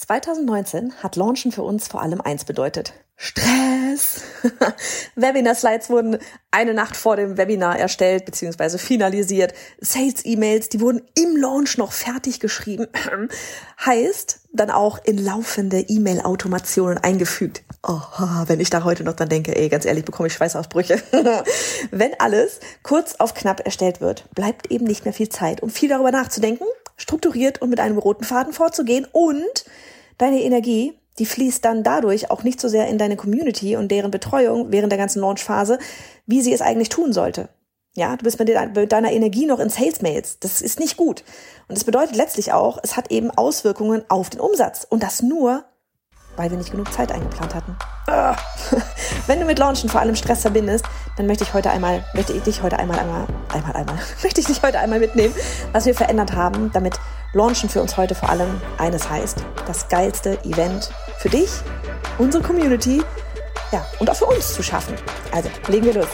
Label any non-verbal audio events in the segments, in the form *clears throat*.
2019 hat Launchen für uns vor allem eins bedeutet. Stress. *laughs* Webinar-Slides wurden eine Nacht vor dem Webinar erstellt bzw. finalisiert. Sales-E-Mails, die wurden im Launch noch fertig geschrieben. *clears throat* heißt, dann auch in laufende E-Mail-Automationen eingefügt. Oh, wenn ich da heute noch dran denke, ey, ganz ehrlich, bekomme ich Schweißausbrüche. *laughs* wenn alles kurz auf knapp erstellt wird, bleibt eben nicht mehr viel Zeit, um viel darüber nachzudenken, strukturiert und mit einem roten Faden vorzugehen und deine Energie, die fließt dann dadurch auch nicht so sehr in deine Community und deren Betreuung während der ganzen Launchphase, wie sie es eigentlich tun sollte. Ja, du bist mit, deiner Energie noch in Sales Mails. Das ist nicht gut. Und das bedeutet letztlich auch, es hat eben Auswirkungen auf den Umsatz. Und das nur, weil wir nicht genug Zeit eingeplant hatten. Ah. *laughs* Wenn du mit Launchen vor allem Stress verbindest, dann möchte ich heute einmal, möchte ich dich heute einmal, einmal, einmal, einmal, *laughs* möchte ich dich heute einmal mitnehmen, was wir verändert haben, damit Launchen für uns heute vor allem eines heißt, das geilste Event für dich, unsere Community, ja, und auch für uns zu schaffen. Also, legen wir los.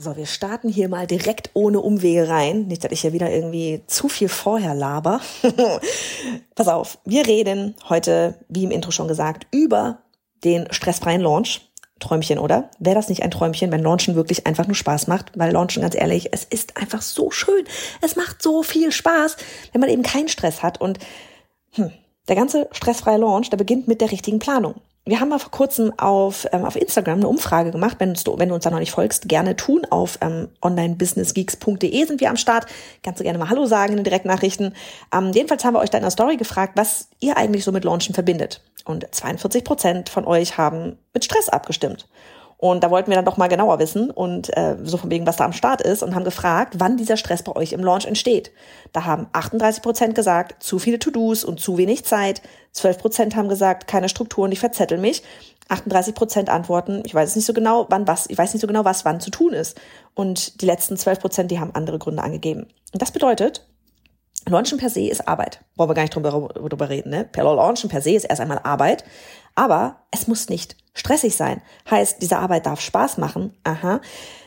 So, wir starten hier mal direkt ohne Umwege rein. Nicht, dass ich hier wieder irgendwie zu viel vorher laber. *laughs* Pass auf, wir reden heute, wie im Intro schon gesagt, über den stressfreien Launch. Träumchen, oder? Wäre das nicht ein Träumchen, wenn Launchen wirklich einfach nur Spaß macht? Weil Launchen, ganz ehrlich, es ist einfach so schön. Es macht so viel Spaß, wenn man eben keinen Stress hat. Und hm, der ganze stressfreie Launch, der beginnt mit der richtigen Planung. Wir haben mal vor kurzem auf, ähm, auf Instagram eine Umfrage gemacht. Wenn, du, wenn du uns da noch nicht folgst, gerne tun. Auf ähm, onlinebusinessgeeks.de sind wir am Start. Kannst du gerne mal Hallo sagen in den Direktnachrichten. Ähm, jedenfalls haben wir euch da in der Story gefragt, was ihr eigentlich so mit Launchen verbindet. Und 42 Prozent von euch haben mit Stress abgestimmt. Und da wollten wir dann doch mal genauer wissen und äh, so von wegen, was da am Start ist und haben gefragt, wann dieser Stress bei euch im Launch entsteht. Da haben 38 Prozent gesagt, zu viele To-Dos und zu wenig Zeit. 12 Prozent haben gesagt, keine Strukturen, ich verzettel mich. 38 Prozent antworten, ich weiß nicht so genau, wann was, ich weiß nicht so genau, was wann zu tun ist. Und die letzten 12 Prozent, die haben andere Gründe angegeben. Und das bedeutet, Launchen per se ist Arbeit. Wollen wir gar nicht drüber, drüber reden, ne? Per Launchen per se ist erst einmal Arbeit. Aber es muss nicht stressig sein. Heißt, diese Arbeit darf Spaß machen. Aha.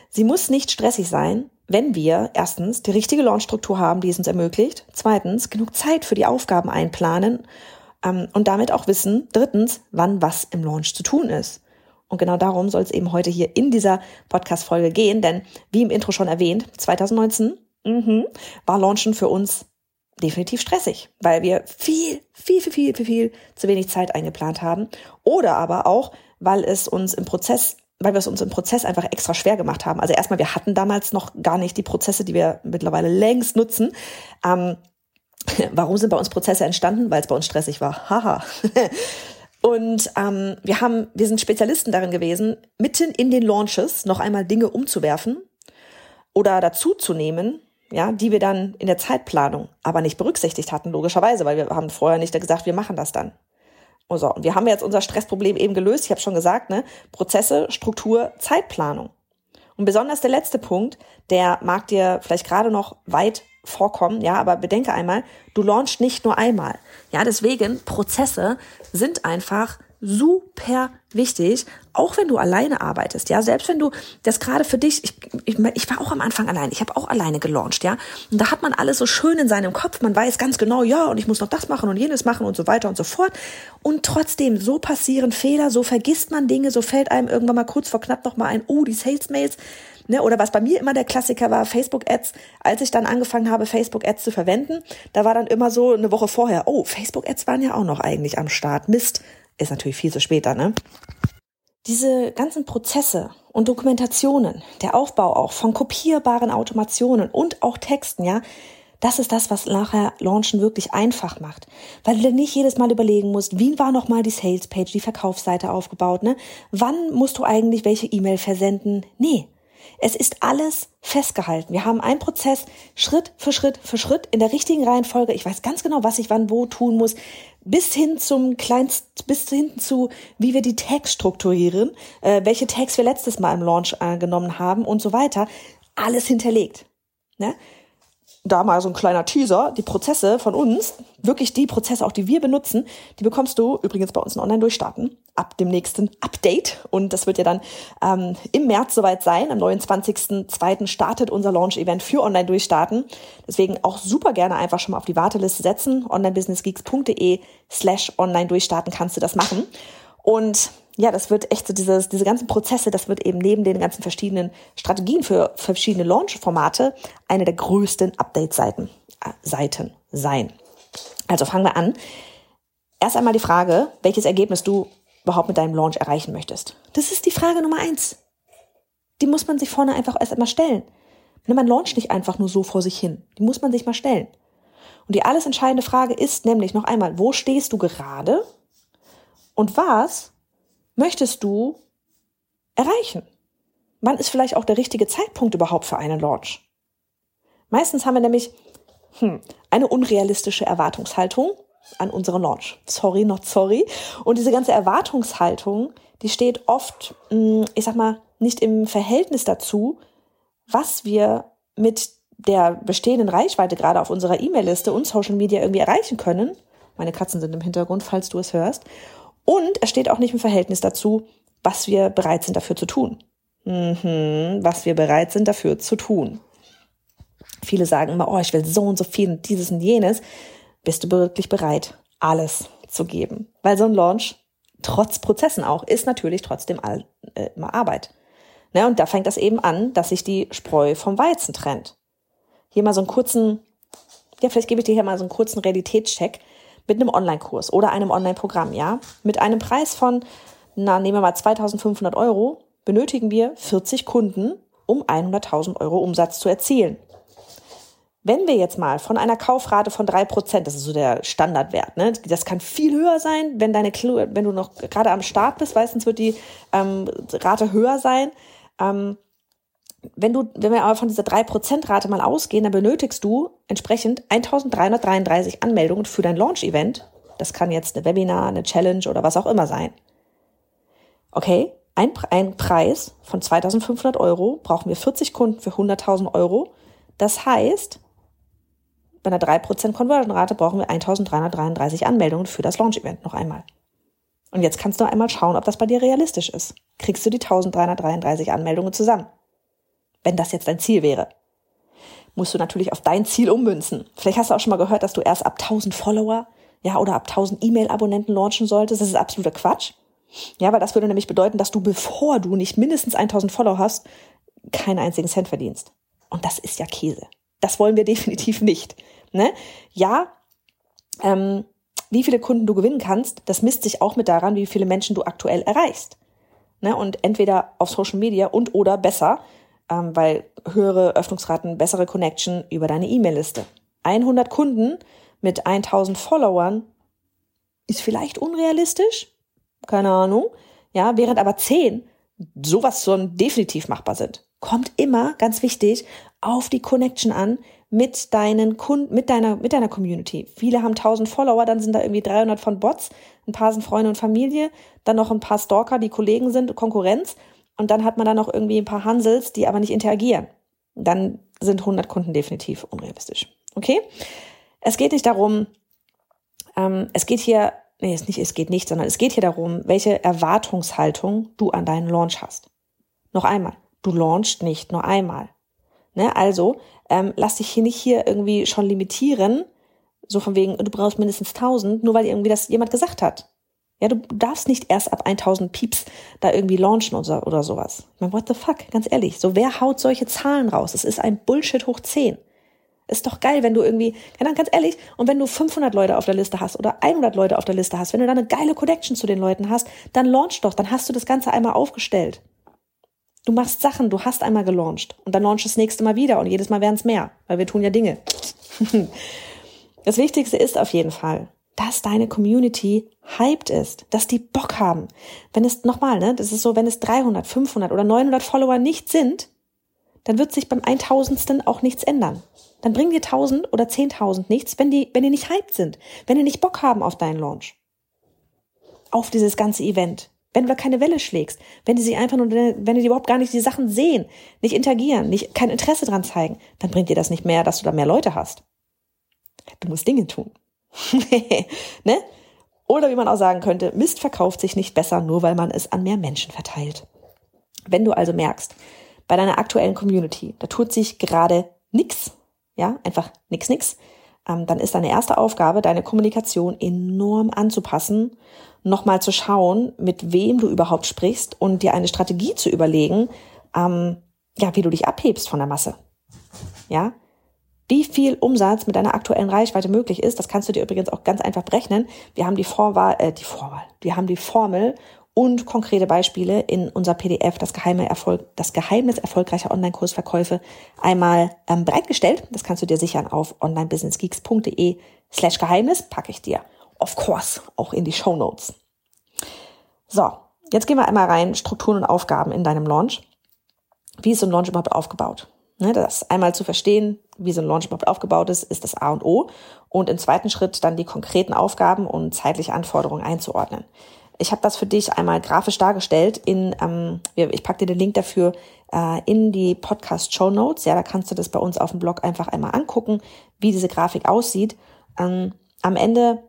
Sie muss nicht stressig sein, wenn wir erstens die richtige Launchstruktur haben, die es uns ermöglicht. Zweitens, genug Zeit für die Aufgaben einplanen. Ähm, und damit auch wissen, drittens, wann was im Launch zu tun ist. Und genau darum soll es eben heute hier in dieser Podcast-Folge gehen, denn wie im Intro schon erwähnt, 2019 mh, war Launchen für uns definitiv stressig, weil wir viel, viel, viel, viel, viel, viel zu wenig Zeit eingeplant haben. Oder aber auch, weil es uns im Prozess weil wir es uns im Prozess einfach extra schwer gemacht haben. Also erstmal, wir hatten damals noch gar nicht die Prozesse, die wir mittlerweile längst nutzen. Ähm, *laughs* warum sind bei uns Prozesse entstanden? Weil es bei uns stressig war. Haha. *laughs* Und ähm, wir haben, wir sind Spezialisten darin gewesen, mitten in den Launches noch einmal Dinge umzuwerfen oder dazuzunehmen, ja, die wir dann in der Zeitplanung aber nicht berücksichtigt hatten, logischerweise, weil wir haben vorher nicht gesagt, wir machen das dann. Und so, und wir haben jetzt unser Stressproblem eben gelöst. Ich habe schon gesagt, ne, Prozesse, Struktur, Zeitplanung. Und besonders der letzte Punkt, der mag dir vielleicht gerade noch weit vorkommen, ja, aber bedenke einmal, du launchst nicht nur einmal. Ja, deswegen Prozesse sind einfach super wichtig, auch wenn du alleine arbeitest, ja, selbst wenn du das gerade für dich, ich, ich, ich war auch am Anfang allein, ich habe auch alleine gelauncht, ja, und da hat man alles so schön in seinem Kopf, man weiß ganz genau, ja, und ich muss noch das machen und jenes machen und so weiter und so fort. Und trotzdem, so passieren Fehler, so vergisst man Dinge, so fällt einem irgendwann mal kurz vor knapp noch mal ein, oh, die Sales Mails, ne, oder was bei mir immer der Klassiker war, Facebook Ads, als ich dann angefangen habe, Facebook Ads zu verwenden, da war dann immer so eine Woche vorher, oh, Facebook Ads waren ja auch noch eigentlich am Start, Mist, ist natürlich viel zu später, ne? Diese ganzen Prozesse und Dokumentationen, der Aufbau auch von kopierbaren Automationen und auch Texten, ja, das ist das, was nachher Launchen wirklich einfach macht. Weil du nicht jedes Mal überlegen musst, wie war nochmal die Salespage, die Verkaufsseite aufgebaut, ne? Wann musst du eigentlich welche E-Mail versenden? Nee. Es ist alles festgehalten. Wir haben einen Prozess Schritt für Schritt für Schritt in der richtigen Reihenfolge. Ich weiß ganz genau, was ich wann wo tun muss bis hin zum kleinst, bis hin zu, wie wir die Tags strukturieren, äh, welche Tags wir letztes Mal im Launch äh, genommen haben und so weiter, alles hinterlegt. Ne? Da mal so ein kleiner Teaser, die Prozesse von uns, wirklich die Prozesse auch, die wir benutzen, die bekommst du übrigens bei uns in Online-Durchstarten ab dem nächsten Update. Und das wird ja dann ähm, im März soweit sein. Am 29.02. startet unser Launch-Event für Online-Durchstarten. Deswegen auch super gerne einfach schon mal auf die Warteliste setzen. onlinebusinessgeeks.de slash online-durchstarten kannst du das machen. Und ja, das wird echt so dieses, diese ganzen Prozesse, das wird eben neben den ganzen verschiedenen Strategien für verschiedene Launch-Formate eine der größten Update-Seiten äh, Seiten sein. Also fangen wir an. Erst einmal die Frage, welches Ergebnis du überhaupt mit deinem Launch erreichen möchtest. Das ist die Frage Nummer eins. Die muss man sich vorne einfach erst einmal stellen. Man launcht nicht einfach nur so vor sich hin. Die muss man sich mal stellen. Und die alles entscheidende Frage ist nämlich noch einmal, wo stehst du gerade? Und was möchtest du erreichen? Wann ist vielleicht auch der richtige Zeitpunkt überhaupt für einen Launch? Meistens haben wir nämlich hm, eine unrealistische Erwartungshaltung an unseren Launch. Sorry, not sorry. Und diese ganze Erwartungshaltung, die steht oft, hm, ich sag mal, nicht im Verhältnis dazu, was wir mit der bestehenden Reichweite gerade auf unserer E-Mail-Liste und Social Media irgendwie erreichen können. Meine Katzen sind im Hintergrund, falls du es hörst. Und es steht auch nicht im Verhältnis dazu, was wir bereit sind dafür zu tun. Mhm, was wir bereit sind dafür zu tun. Viele sagen immer, oh, ich will so und so viel und dieses und jenes. Bist du wirklich bereit, alles zu geben? Weil so ein Launch, trotz Prozessen auch, ist natürlich trotzdem all, äh, immer Arbeit. Ne, und da fängt das eben an, dass sich die Spreu vom Weizen trennt. Hier mal so einen kurzen, ja, vielleicht gebe ich dir hier mal so einen kurzen Realitätscheck mit einem Online-Kurs oder einem Online-Programm, ja, mit einem Preis von, na, nehmen wir mal 2500 Euro, benötigen wir 40 Kunden, um 100.000 Euro Umsatz zu erzielen. Wenn wir jetzt mal von einer Kaufrate von drei Prozent, das ist so der Standardwert, ne? das kann viel höher sein, wenn, deine, wenn du noch gerade am Start bist, meistens wird die ähm, Rate höher sein. Ähm, wenn du, wenn wir aber von dieser 3%-Rate mal ausgehen, dann benötigst du entsprechend 1333 Anmeldungen für dein Launch-Event. Das kann jetzt eine Webinar, eine Challenge oder was auch immer sein. Okay, ein, ein Preis von 2500 Euro brauchen wir 40 Kunden für 100.000 Euro. Das heißt, bei einer 3% Conversion-Rate brauchen wir 1333 Anmeldungen für das Launch-Event noch einmal. Und jetzt kannst du einmal schauen, ob das bei dir realistisch ist. Kriegst du die 1333 Anmeldungen zusammen? Wenn das jetzt dein Ziel wäre. Musst du natürlich auf dein Ziel ummünzen. Vielleicht hast du auch schon mal gehört, dass du erst ab 1000 Follower, ja, oder ab 1000 E-Mail-Abonnenten launchen solltest. Das ist absoluter Quatsch. Ja, weil das würde nämlich bedeuten, dass du, bevor du nicht mindestens 1000 Follower hast, keinen einzigen Cent verdienst. Und das ist ja Käse. Das wollen wir *laughs* definitiv nicht. Ne? Ja, ähm, wie viele Kunden du gewinnen kannst, das misst sich auch mit daran, wie viele Menschen du aktuell erreichst. Ne? Und entweder auf Social Media und oder besser ähm, weil höhere Öffnungsraten, bessere Connection über deine E-Mail-Liste. 100 Kunden mit 1000 Followern ist vielleicht unrealistisch, keine Ahnung, ja, während aber 10 sowas schon definitiv machbar sind. Kommt immer, ganz wichtig, auf die Connection an mit deinen Kunden, mit deiner, mit deiner Community. Viele haben 1000 Follower, dann sind da irgendwie 300 von Bots, ein paar sind Freunde und Familie, dann noch ein paar Stalker, die Kollegen sind, Konkurrenz und dann hat man dann noch irgendwie ein paar Hansels, die aber nicht interagieren. Dann sind 100 Kunden definitiv unrealistisch. Okay? Es geht nicht darum, ähm, es geht hier, nee, es, nicht, es geht nicht, sondern es geht hier darum, welche Erwartungshaltung du an deinen Launch hast. Noch einmal, du launchst nicht nur einmal. Ne? Also ähm, lass dich hier nicht hier irgendwie schon limitieren, so von wegen, du brauchst mindestens 1000, nur weil irgendwie das jemand gesagt hat. Ja, du darfst nicht erst ab 1000 Pieps da irgendwie launchen oder, oder sowas. Ich meine, what the fuck? Ganz ehrlich. So, wer haut solche Zahlen raus? Es ist ein Bullshit hoch 10. Ist doch geil, wenn du irgendwie, ja, ganz ehrlich, und wenn du 500 Leute auf der Liste hast oder 100 Leute auf der Liste hast, wenn du da eine geile Connection zu den Leuten hast, dann launch doch, dann hast du das Ganze einmal aufgestellt. Du machst Sachen, du hast einmal gelauncht und dann launch das nächste Mal wieder und jedes Mal werden es mehr, weil wir tun ja Dinge. *laughs* das Wichtigste ist auf jeden Fall, dass deine Community hyped ist, dass die Bock haben. Wenn es nochmal, ne, das ist so, wenn es 300, 500 oder 900 Follower nicht sind, dann wird sich beim 1000. auch nichts ändern. Dann bringen dir 1000 oder 10.000 nichts, wenn die, wenn die nicht hyped sind, wenn die nicht Bock haben auf deinen Launch. Auf dieses ganze Event. Wenn du da keine Welle schlägst, wenn die sich einfach nur, wenn die überhaupt gar nicht die Sachen sehen, nicht interagieren, nicht kein Interesse dran zeigen, dann bringt dir das nicht mehr, dass du da mehr Leute hast. Du musst Dinge tun. *laughs* ne? Oder wie man auch sagen könnte, Mist verkauft sich nicht besser, nur weil man es an mehr Menschen verteilt. Wenn du also merkst, bei deiner aktuellen Community, da tut sich gerade nix, ja, einfach nix, nix, ähm, dann ist deine erste Aufgabe, deine Kommunikation enorm anzupassen, nochmal zu schauen, mit wem du überhaupt sprichst und dir eine Strategie zu überlegen, ähm, ja, wie du dich abhebst von der Masse. Ja, wie viel Umsatz mit deiner aktuellen Reichweite möglich ist, das kannst du dir übrigens auch ganz einfach berechnen. Wir haben die Vorwahl, äh, die Vorwahl, wir haben die Formel und konkrete Beispiele in unser PDF, das geheime Erfolg, das Geheimnis erfolgreicher Online-Kursverkäufe einmal ähm, bereitgestellt. Das kannst du dir sichern auf onlinebusinessgeeks.de slash Geheimnis, packe ich dir, of course, auch in die Show Notes. So, jetzt gehen wir einmal rein, Strukturen und Aufgaben in deinem Launch. Wie ist so ein Launch überhaupt aufgebaut? Ne, das einmal zu verstehen, wie so ein Launch überhaupt aufgebaut ist, ist das A und O. Und im zweiten Schritt dann die konkreten Aufgaben und zeitliche Anforderungen einzuordnen. Ich habe das für dich einmal grafisch dargestellt. In, ähm, ich packe dir den Link dafür äh, in die Podcast Show Notes. Ja, da kannst du das bei uns auf dem Blog einfach einmal angucken, wie diese Grafik aussieht. Ähm, am Ende,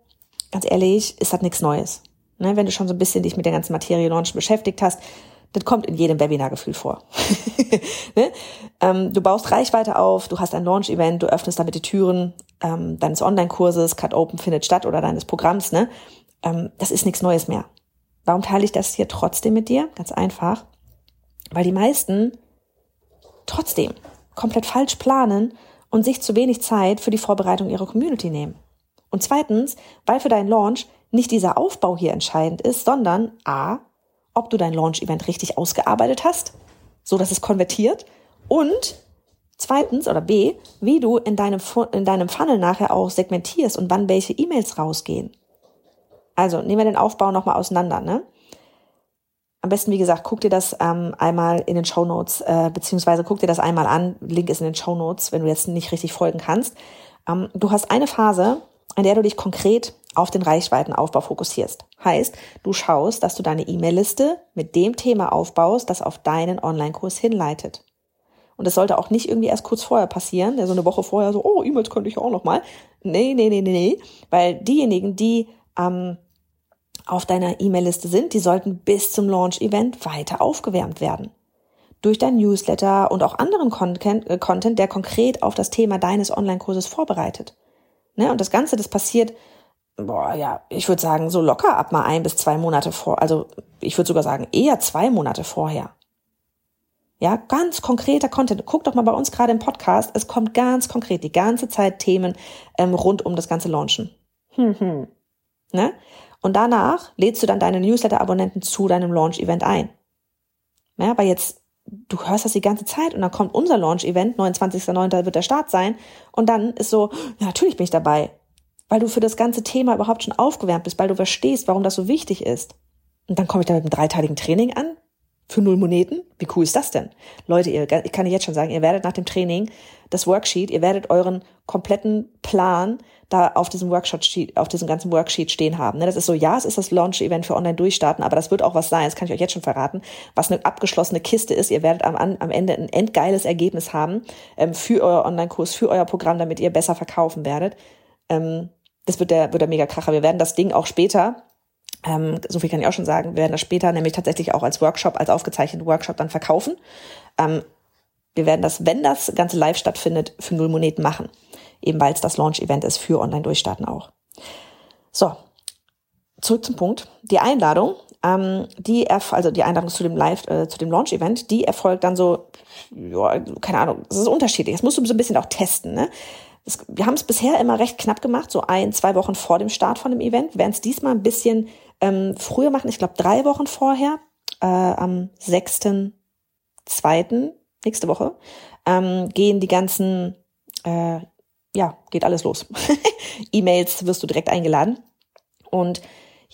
ganz ehrlich, ist das nichts Neues. Ne, wenn du schon so ein bisschen dich mit der ganzen Materie Launch beschäftigt hast, das kommt in jedem Webinar-Gefühl vor. *laughs* ne? Ähm, du baust Reichweite auf, du hast ein Launch-Event, du öffnest damit die Türen ähm, deines Online-Kurses, Cut Open findet statt oder deines Programms. Ne? Ähm, das ist nichts Neues mehr. Warum teile ich das hier trotzdem mit dir? Ganz einfach, weil die meisten trotzdem komplett falsch planen und sich zu wenig Zeit für die Vorbereitung ihrer Community nehmen. Und zweitens, weil für deinen Launch nicht dieser Aufbau hier entscheidend ist, sondern a, ob du dein Launch-Event richtig ausgearbeitet hast, so dass es konvertiert und zweitens oder b, wie du in deinem, in deinem Funnel nachher auch segmentierst und wann welche E-Mails rausgehen. Also nehmen wir den Aufbau nochmal auseinander. Ne? Am besten, wie gesagt, guck dir das ähm, einmal in den Show Notes, äh, beziehungsweise guck dir das einmal an. Link ist in den Show Notes, wenn du jetzt nicht richtig folgen kannst. Ähm, du hast eine Phase, in der du dich konkret auf den Reichweitenaufbau fokussierst. Heißt, du schaust, dass du deine E-Mail-Liste mit dem Thema aufbaust, das auf deinen Online-Kurs hinleitet. Und das sollte auch nicht irgendwie erst kurz vorher passieren, der so eine Woche vorher so, oh, E-Mails könnte ich auch noch mal. Nee, nee, nee, nee, nee. Weil diejenigen, die ähm, auf deiner E-Mail-Liste sind, die sollten bis zum Launch-Event weiter aufgewärmt werden. Durch dein Newsletter und auch anderen Content, äh, Content der konkret auf das Thema deines Online-Kurses vorbereitet. Ne? Und das Ganze, das passiert, boah, ja, ich würde sagen, so locker ab mal ein bis zwei Monate vor, also ich würde sogar sagen, eher zwei Monate vorher. Ja, ganz konkreter Content. Guck doch mal bei uns gerade im Podcast. Es kommt ganz konkret die ganze Zeit Themen ähm, rund um das ganze Launchen. Hm, hm. Ne? Und danach lädst du dann deine Newsletter-Abonnenten zu deinem Launch-Event ein. Ja, weil jetzt, du hörst das die ganze Zeit und dann kommt unser Launch-Event, 29.09. wird der Start sein. Und dann ist so, ja, natürlich bin ich dabei. Weil du für das ganze Thema überhaupt schon aufgewärmt bist, weil du verstehst, warum das so wichtig ist. Und dann komme ich da mit einem dreiteiligen Training an, für null Moneten? Wie cool ist das denn? Leute, ihr, ich kann jetzt schon sagen, ihr werdet nach dem Training das Worksheet, ihr werdet euren kompletten Plan da auf diesem Worksheet, auf diesem ganzen Worksheet stehen haben. Ne? Das ist so, ja, es ist das Launch-Event für Online-Durchstarten, aber das wird auch was sein, das kann ich euch jetzt schon verraten, was eine abgeschlossene Kiste ist. Ihr werdet am, am Ende ein endgeiles Ergebnis haben ähm, für euer Online-Kurs, für euer Programm, damit ihr besser verkaufen werdet. Ähm, das wird der, wird der mega Kracher. Wir werden das Ding auch später ähm, so viel kann ich auch schon sagen, wir werden das später nämlich tatsächlich auch als Workshop, als aufgezeichneten Workshop dann verkaufen. Ähm, wir werden das, wenn das Ganze live stattfindet, für null Moneten machen. Eben weil es das Launch-Event ist für Online-Durchstarten auch. So, zurück zum Punkt. Die Einladung, ähm, die also die Einladung zu dem Live, äh, zu dem Launch-Event, die erfolgt dann so, ja, keine Ahnung, das ist unterschiedlich. Das musst du so ein bisschen auch testen. Ne? Das, wir haben es bisher immer recht knapp gemacht, so ein, zwei Wochen vor dem Start von dem Event. Werden es diesmal ein bisschen ähm, früher machen, ich glaube drei Wochen vorher, äh, am 6.2. nächste Woche, ähm, gehen die ganzen, äh, ja, geht alles los. *laughs* E-Mails wirst du direkt eingeladen. Und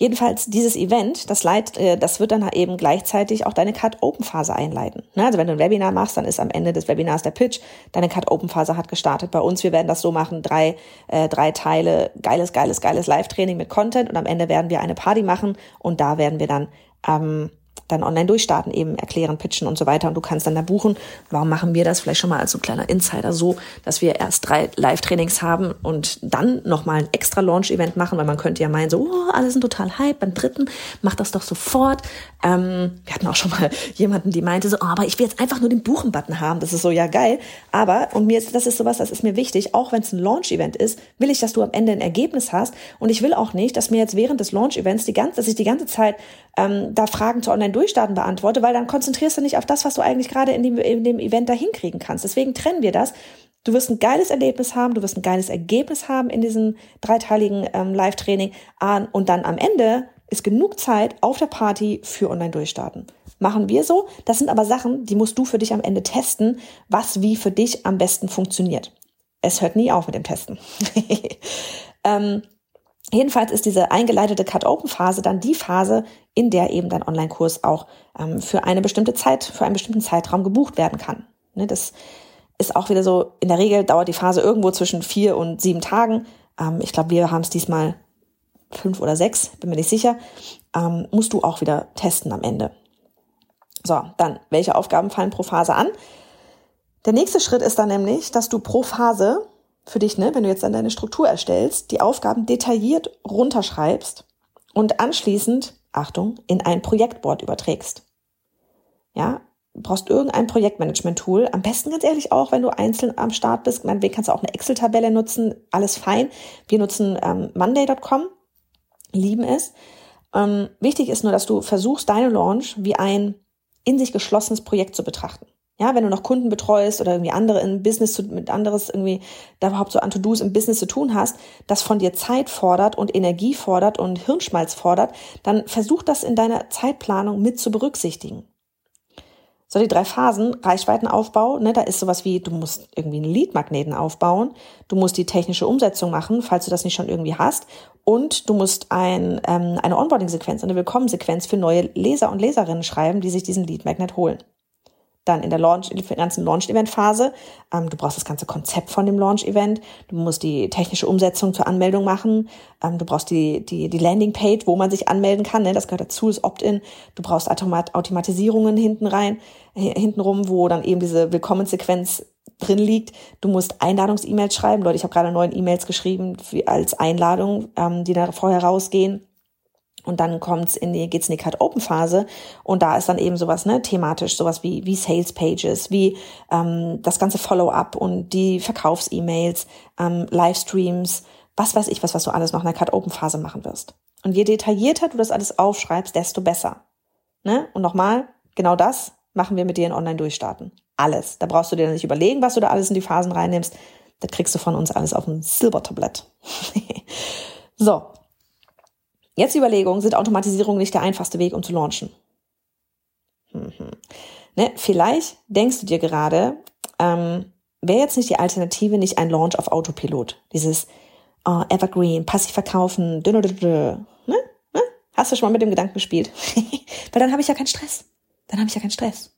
Jedenfalls dieses Event, das, leit, äh, das wird dann eben gleichzeitig auch deine Cut-Open-Phase einleiten. Ne? Also wenn du ein Webinar machst, dann ist am Ende des Webinars der Pitch, deine Cut-Open-Phase hat gestartet. Bei uns, wir werden das so machen, drei, äh, drei Teile, geiles, geiles, geiles Live-Training mit Content und am Ende werden wir eine Party machen und da werden wir dann ähm, dann online durchstarten, eben erklären, pitchen und so weiter. Und du kannst dann da buchen. Warum machen wir das vielleicht schon mal als so ein kleiner Insider so, dass wir erst drei Live-Trainings haben und dann nochmal ein extra Launch-Event machen, weil man könnte ja meinen, so, oh, alle sind total hype, beim dritten, mach das doch sofort. Ähm, wir hatten auch schon mal *laughs* jemanden, die meinte so, oh, aber ich will jetzt einfach nur den Buchen-Button haben. Das ist so, ja, geil. Aber, und mir ist, das ist sowas, das ist mir wichtig, auch wenn es ein Launch-Event ist, will ich, dass du am Ende ein Ergebnis hast. Und ich will auch nicht, dass mir jetzt während des Launch-Events die ganze, dass ich die ganze Zeit ähm, da Fragen zu online durchstarten beantworte, weil dann konzentrierst du nicht auf das, was du eigentlich gerade in dem, in dem Event da hinkriegen kannst. Deswegen trennen wir das. Du wirst ein geiles Erlebnis haben, du wirst ein geiles Ergebnis haben in diesem dreiteiligen ähm, Live-Training und dann am Ende ist genug Zeit auf der Party für Online-Durchstarten. Machen wir so. Das sind aber Sachen, die musst du für dich am Ende testen, was wie für dich am besten funktioniert. Es hört nie auf mit dem Testen. *laughs* ähm, Jedenfalls ist diese eingeleitete Cut-Open-Phase dann die Phase, in der eben dein Online-Kurs auch ähm, für eine bestimmte Zeit, für einen bestimmten Zeitraum gebucht werden kann. Ne, das ist auch wieder so, in der Regel dauert die Phase irgendwo zwischen vier und sieben Tagen. Ähm, ich glaube, wir haben es diesmal fünf oder sechs, bin mir nicht sicher. Ähm, musst du auch wieder testen am Ende. So, dann, welche Aufgaben fallen pro Phase an? Der nächste Schritt ist dann nämlich, dass du pro Phase für dich, ne, wenn du jetzt dann deine Struktur erstellst, die Aufgaben detailliert runterschreibst und anschließend, Achtung, in ein Projektboard überträgst. Ja, brauchst irgendein Projektmanagement-Tool. Am besten ganz ehrlich auch, wenn du einzeln am Start bist. Meinetwegen kannst du auch eine Excel-Tabelle nutzen. Alles fein. Wir nutzen ähm, Monday.com, lieben es. Ähm, wichtig ist nur, dass du versuchst, deine Launch wie ein in sich geschlossenes Projekt zu betrachten. Ja, wenn du noch Kunden betreust oder irgendwie andere in Business zu, mit anderes irgendwie da überhaupt so an To-Dos im Business zu tun hast, das von dir Zeit fordert und Energie fordert und Hirnschmalz fordert, dann versuch das in deiner Zeitplanung mit zu berücksichtigen. So, die drei Phasen, Reichweitenaufbau, ne, da ist sowas wie, du musst irgendwie einen Lead-Magneten aufbauen, du musst die technische Umsetzung machen, falls du das nicht schon irgendwie hast, und du musst ein, ähm, eine Onboarding-Sequenz, eine Willkommensequenz für neue Leser und Leserinnen schreiben, die sich diesen Lead-Magnet holen dann in der Launch, ganzen Launch-Event-Phase. Ähm, du brauchst das ganze Konzept von dem Launch-Event. Du musst die technische Umsetzung zur Anmeldung machen. Ähm, du brauchst die, die, die Landing-Page, wo man sich anmelden kann. Ne? Das gehört dazu, ist Opt-in. Du brauchst Automat Automatisierungen hinten rein, hintenrum, wo dann eben diese Willkommenssequenz drin liegt. Du musst Einladungs-E-Mails schreiben. Leute, ich habe gerade neun E-Mails geschrieben als Einladung, ähm, die da vorher rausgehen. Und dann kommt's in die, geht's in die Cut-Open-Phase und da ist dann eben sowas, ne, thematisch, sowas wie, wie Sales-Pages, wie ähm, das ganze Follow-up und die Verkaufs-E-Mails, ähm, Livestreams, was weiß ich, was, was du alles noch in der Cut-Open-Phase machen wirst. Und je detaillierter du das alles aufschreibst, desto besser. Ne? Und nochmal, genau das machen wir mit dir in Online-Durchstarten. Alles. Da brauchst du dir nicht überlegen, was du da alles in die Phasen reinnimmst. Das kriegst du von uns alles auf ein Silbertablett. *laughs* so, Jetzt die Überlegung, sind Automatisierungen nicht der einfachste Weg, um zu launchen? Mhm. Ne, vielleicht denkst du dir gerade, ähm, wäre jetzt nicht die Alternative nicht ein Launch auf Autopilot? Dieses oh, Evergreen, passiv verkaufen, dünne, dünne, ne? ne? Hast du schon mal mit dem Gedanken gespielt? *laughs* Weil dann habe ich ja keinen Stress. Dann habe ich ja keinen Stress.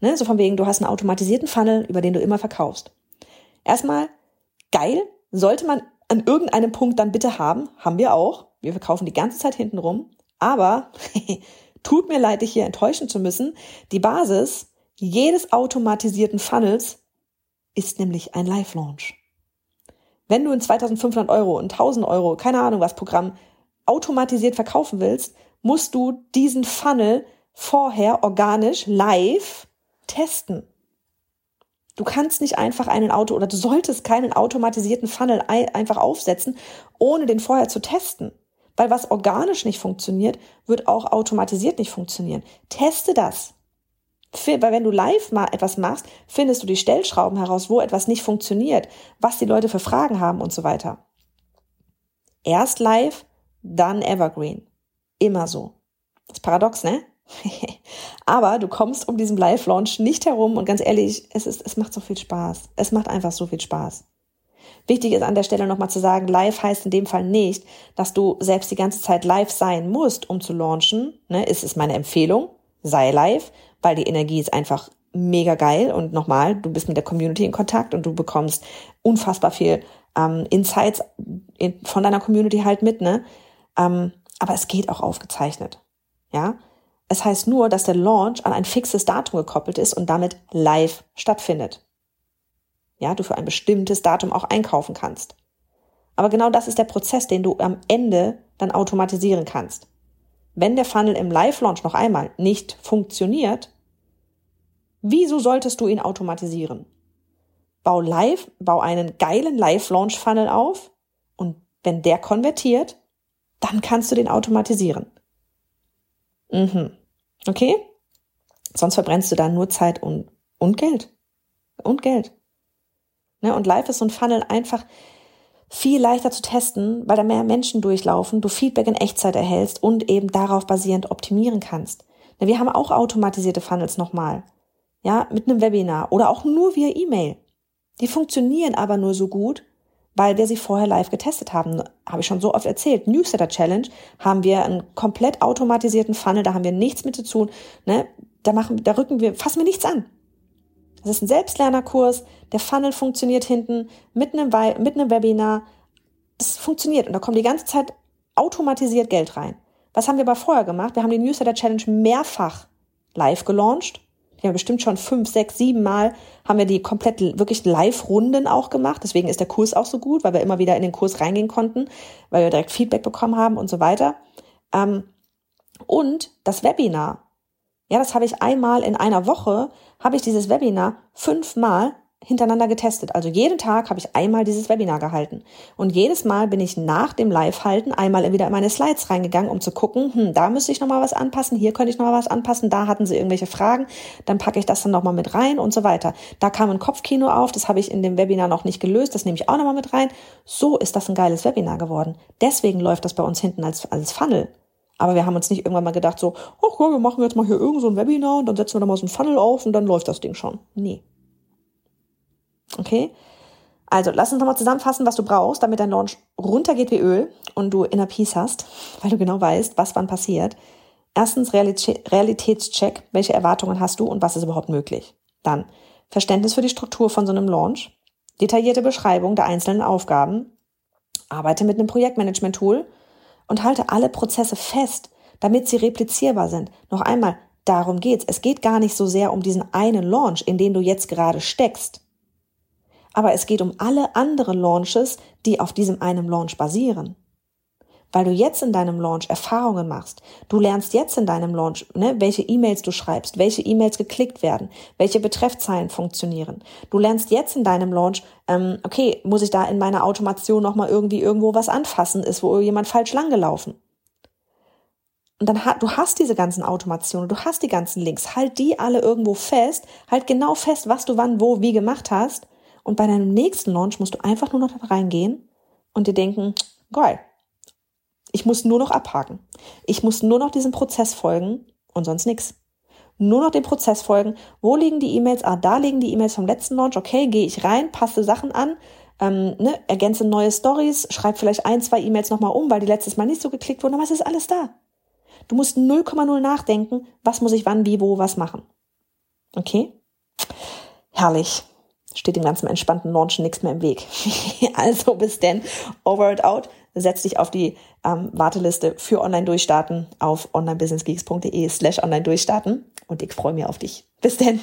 Ne? So von wegen, du hast einen automatisierten Funnel, über den du immer verkaufst. Erstmal geil, sollte man an irgendeinem Punkt dann bitte haben, haben wir auch. Wir verkaufen die ganze Zeit hinten rum. Aber *laughs* tut mir leid, dich hier enttäuschen zu müssen. Die Basis jedes automatisierten Funnels ist nämlich ein Live-Launch. Wenn du in 2500 Euro, in 1000 Euro, keine Ahnung was Programm automatisiert verkaufen willst, musst du diesen Funnel vorher organisch live testen. Du kannst nicht einfach einen Auto oder du solltest keinen automatisierten Funnel einfach aufsetzen, ohne den vorher zu testen. Weil was organisch nicht funktioniert, wird auch automatisiert nicht funktionieren. Teste das. Weil wenn du live mal etwas machst, findest du die Stellschrauben heraus, wo etwas nicht funktioniert, was die Leute für Fragen haben und so weiter. Erst live, dann evergreen. Immer so. Das ist paradox, ne? *laughs* Aber du kommst um diesen Live-Launch nicht herum und ganz ehrlich, es, ist, es macht so viel Spaß. Es macht einfach so viel Spaß. Wichtig ist an der Stelle nochmal zu sagen, live heißt in dem Fall nicht, dass du selbst die ganze Zeit live sein musst, um zu launchen. Ne, ist es meine Empfehlung, sei live, weil die Energie ist einfach mega geil und nochmal, du bist mit der Community in Kontakt und du bekommst unfassbar viel ähm, Insights in, von deiner Community halt mit, ne? Ähm, aber es geht auch aufgezeichnet. Ja? Es heißt nur, dass der Launch an ein fixes Datum gekoppelt ist und damit live stattfindet. Ja, du für ein bestimmtes Datum auch einkaufen kannst. Aber genau das ist der Prozess, den du am Ende dann automatisieren kannst. Wenn der Funnel im Live-Launch noch einmal nicht funktioniert, wieso solltest du ihn automatisieren? Bau live, bau einen geilen Live-Launch-Funnel auf und wenn der konvertiert, dann kannst du den automatisieren. Mhm. Okay? Sonst verbrennst du da nur Zeit und, und Geld. Und Geld. Ne? Und live ist so ein Funnel einfach viel leichter zu testen, weil da mehr Menschen durchlaufen, du Feedback in Echtzeit erhältst und eben darauf basierend optimieren kannst. Ne, wir haben auch automatisierte Funnels nochmal. Ja, mit einem Webinar oder auch nur via E-Mail. Die funktionieren aber nur so gut, weil wir sie vorher live getestet haben. Habe ich schon so oft erzählt. Newsletter Challenge haben wir einen komplett automatisierten Funnel, da haben wir nichts mit zu tun. Ne? Da machen, da rücken wir, fassen wir nichts an. Das ist ein Selbstlernerkurs, der Funnel funktioniert hinten mit einem, mit einem Webinar. Das funktioniert und da kommt die ganze Zeit automatisiert Geld rein. Was haben wir aber vorher gemacht? Wir haben die Newsletter Challenge mehrfach live gelauncht haben bestimmt schon fünf, sechs, sieben Mal haben wir die komplett wirklich Live-Runden auch gemacht. Deswegen ist der Kurs auch so gut, weil wir immer wieder in den Kurs reingehen konnten, weil wir direkt Feedback bekommen haben und so weiter. Ähm, und das Webinar. Ja, das habe ich einmal in einer Woche, habe ich dieses Webinar fünfmal hintereinander getestet. Also jeden Tag habe ich einmal dieses Webinar gehalten. Und jedes Mal bin ich nach dem Live-Halten einmal wieder in meine Slides reingegangen, um zu gucken, hm, da müsste ich nochmal was anpassen, hier könnte ich nochmal was anpassen, da hatten sie irgendwelche Fragen, dann packe ich das dann nochmal mit rein und so weiter. Da kam ein Kopfkino auf, das habe ich in dem Webinar noch nicht gelöst, das nehme ich auch nochmal mit rein. So ist das ein geiles Webinar geworden. Deswegen läuft das bei uns hinten als, als Funnel. Aber wir haben uns nicht irgendwann mal gedacht, so, ach ja, wir machen jetzt mal hier irgend so ein Webinar und dann setzen wir da mal so ein Funnel auf und dann läuft das Ding schon. Nee. Okay? Also, lass uns nochmal zusammenfassen, was du brauchst, damit dein Launch runtergeht wie Öl und du Inner Peace hast, weil du genau weißt, was wann passiert. Erstens Realitätscheck, welche Erwartungen hast du und was ist überhaupt möglich. Dann Verständnis für die Struktur von so einem Launch, detaillierte Beschreibung der einzelnen Aufgaben, arbeite mit einem Projektmanagement-Tool und halte alle Prozesse fest, damit sie replizierbar sind. Noch einmal, darum geht's. Es geht gar nicht so sehr um diesen einen Launch, in den du jetzt gerade steckst, aber es geht um alle anderen Launches, die auf diesem einen Launch basieren. Weil du jetzt in deinem Launch Erfahrungen machst. Du lernst jetzt in deinem Launch, ne, welche E-Mails du schreibst, welche E-Mails geklickt werden, welche Betreffzeilen funktionieren. Du lernst jetzt in deinem Launch, ähm, okay, muss ich da in meiner Automation nochmal irgendwie irgendwo was anfassen, ist wo jemand falsch langgelaufen. Und dann du hast diese ganzen Automationen, du hast die ganzen Links, halt die alle irgendwo fest, halt genau fest, was du wann, wo, wie gemacht hast und bei deinem nächsten Launch musst du einfach nur noch da reingehen und dir denken, geil, ich muss nur noch abhaken. Ich muss nur noch diesem Prozess folgen und sonst nichts. Nur noch dem Prozess folgen. Wo liegen die E-Mails? Ah, da liegen die E-Mails vom letzten Launch. Okay, gehe ich rein, passe Sachen an, ähm, ne, ergänze neue Stories, schreibe vielleicht ein, zwei E-Mails nochmal um, weil die letztes Mal nicht so geklickt wurden, aber es ist alles da. Du musst 0,0 nachdenken, was muss ich wann, wie, wo, was machen. Okay? Herrlich steht dem ganzen entspannten Launchen nichts mehr im Weg. *laughs* also bis denn, over and out setz dich auf die ähm, Warteliste für Online-Durchstarten auf onlinebusinessgeeks.de slash online-durchstarten und ich freue mich auf dich. Bis denn!